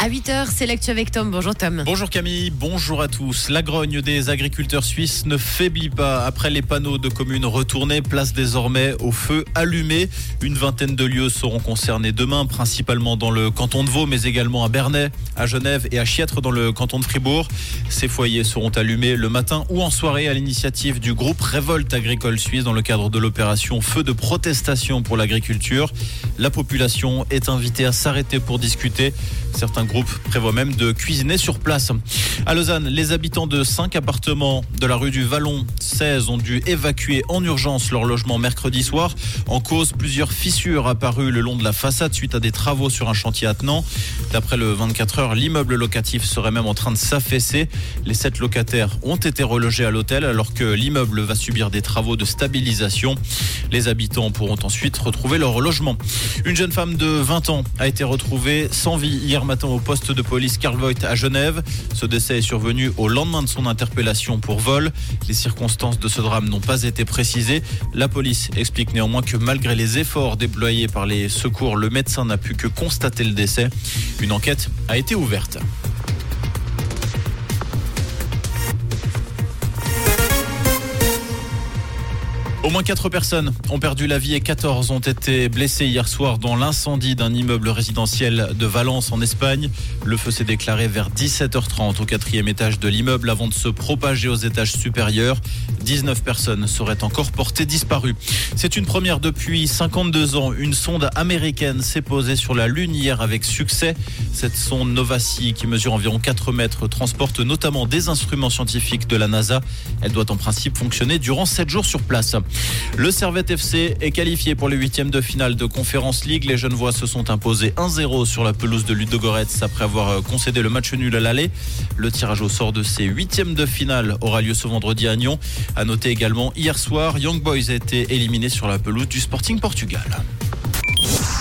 À 8h, c'est l'actu avec Tom. Bonjour Tom. Bonjour Camille, bonjour à tous. La grogne des agriculteurs suisses ne faiblit pas. Après les panneaux de communes retournés, place désormais au feu allumé. Une vingtaine de lieux seront concernés demain, principalement dans le canton de Vaud, mais également à Bernay, à Genève et à Chiètre dans le canton de Fribourg. Ces foyers seront allumés le matin ou en soirée à l'initiative du groupe Révolte agricole suisse dans le cadre de l'opération Feu de protestation pour l'agriculture. La population est invitée à s'arrêter pour discuter. Certains groupes prévoient même de cuisiner sur place. À Lausanne, les habitants de cinq appartements de la rue du Vallon 16 ont dû évacuer en urgence leur logement mercredi soir. En cause, plusieurs fissures apparues le long de la façade suite à des travaux sur un chantier attenant. D'après le 24 heures, l'immeuble locatif serait même en train de s'affaisser. Les sept locataires ont été relogés à l'hôtel alors que l'immeuble va subir des travaux de stabilisation. Les habitants pourront ensuite retrouver leur logement. Une jeune femme de 20 ans a été retrouvée sans vie hier matin au poste de police Karl Voigt à Genève. Ce décès est survenu au lendemain de son interpellation pour vol. Les circonstances de ce drame n'ont pas été précisées. La police explique néanmoins que malgré les efforts déployés par les secours, le médecin n'a pu que constater le décès. Une enquête a été ouverte. Au moins 4 personnes ont perdu la vie et 14 ont été blessées hier soir dans l'incendie d'un immeuble résidentiel de Valence en Espagne. Le feu s'est déclaré vers 17h30 au quatrième étage de l'immeuble avant de se propager aux étages supérieurs. 19 personnes seraient encore portées disparues. C'est une première depuis 52 ans. Une sonde américaine s'est posée sur la Lune hier avec succès. Cette sonde Novasi, qui mesure environ 4 mètres, transporte notamment des instruments scientifiques de la NASA. Elle doit en principe fonctionner durant 7 jours sur place. Le Servette FC est qualifié pour les huitièmes de finale de Conférence League. Les Genevois se sont imposés 1-0 sur la pelouse de Ludogorets après avoir concédé le match nul à l'aller. Le tirage au sort de ces huitièmes de finale aura lieu ce vendredi à Nyon. À noter également hier soir, Young Boys a été éliminé sur la pelouse du Sporting Portugal.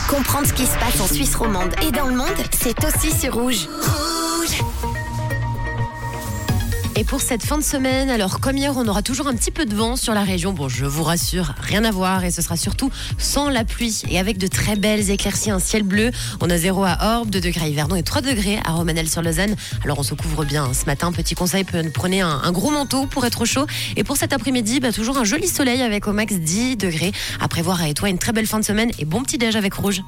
Comprendre ce qui se passe en Suisse romande et dans le monde, c'est aussi sur Rouge. Et pour cette fin de semaine, alors comme hier, on aura toujours un petit peu de vent sur la région. Bon, je vous rassure, rien à voir et ce sera surtout sans la pluie et avec de très belles éclaircies, un ciel bleu. On a 0 à Orbe, 2 degrés à Yverdon et 3 degrés à Romanel sur Lausanne. Alors on se couvre bien hein, ce matin. Petit conseil, prenez un, gros manteau pour être au chaud. Et pour cet après-midi, bah, toujours un joli soleil avec au max 10 degrés. À prévoir à toi une très belle fin de semaine et bon petit déj avec Rouge.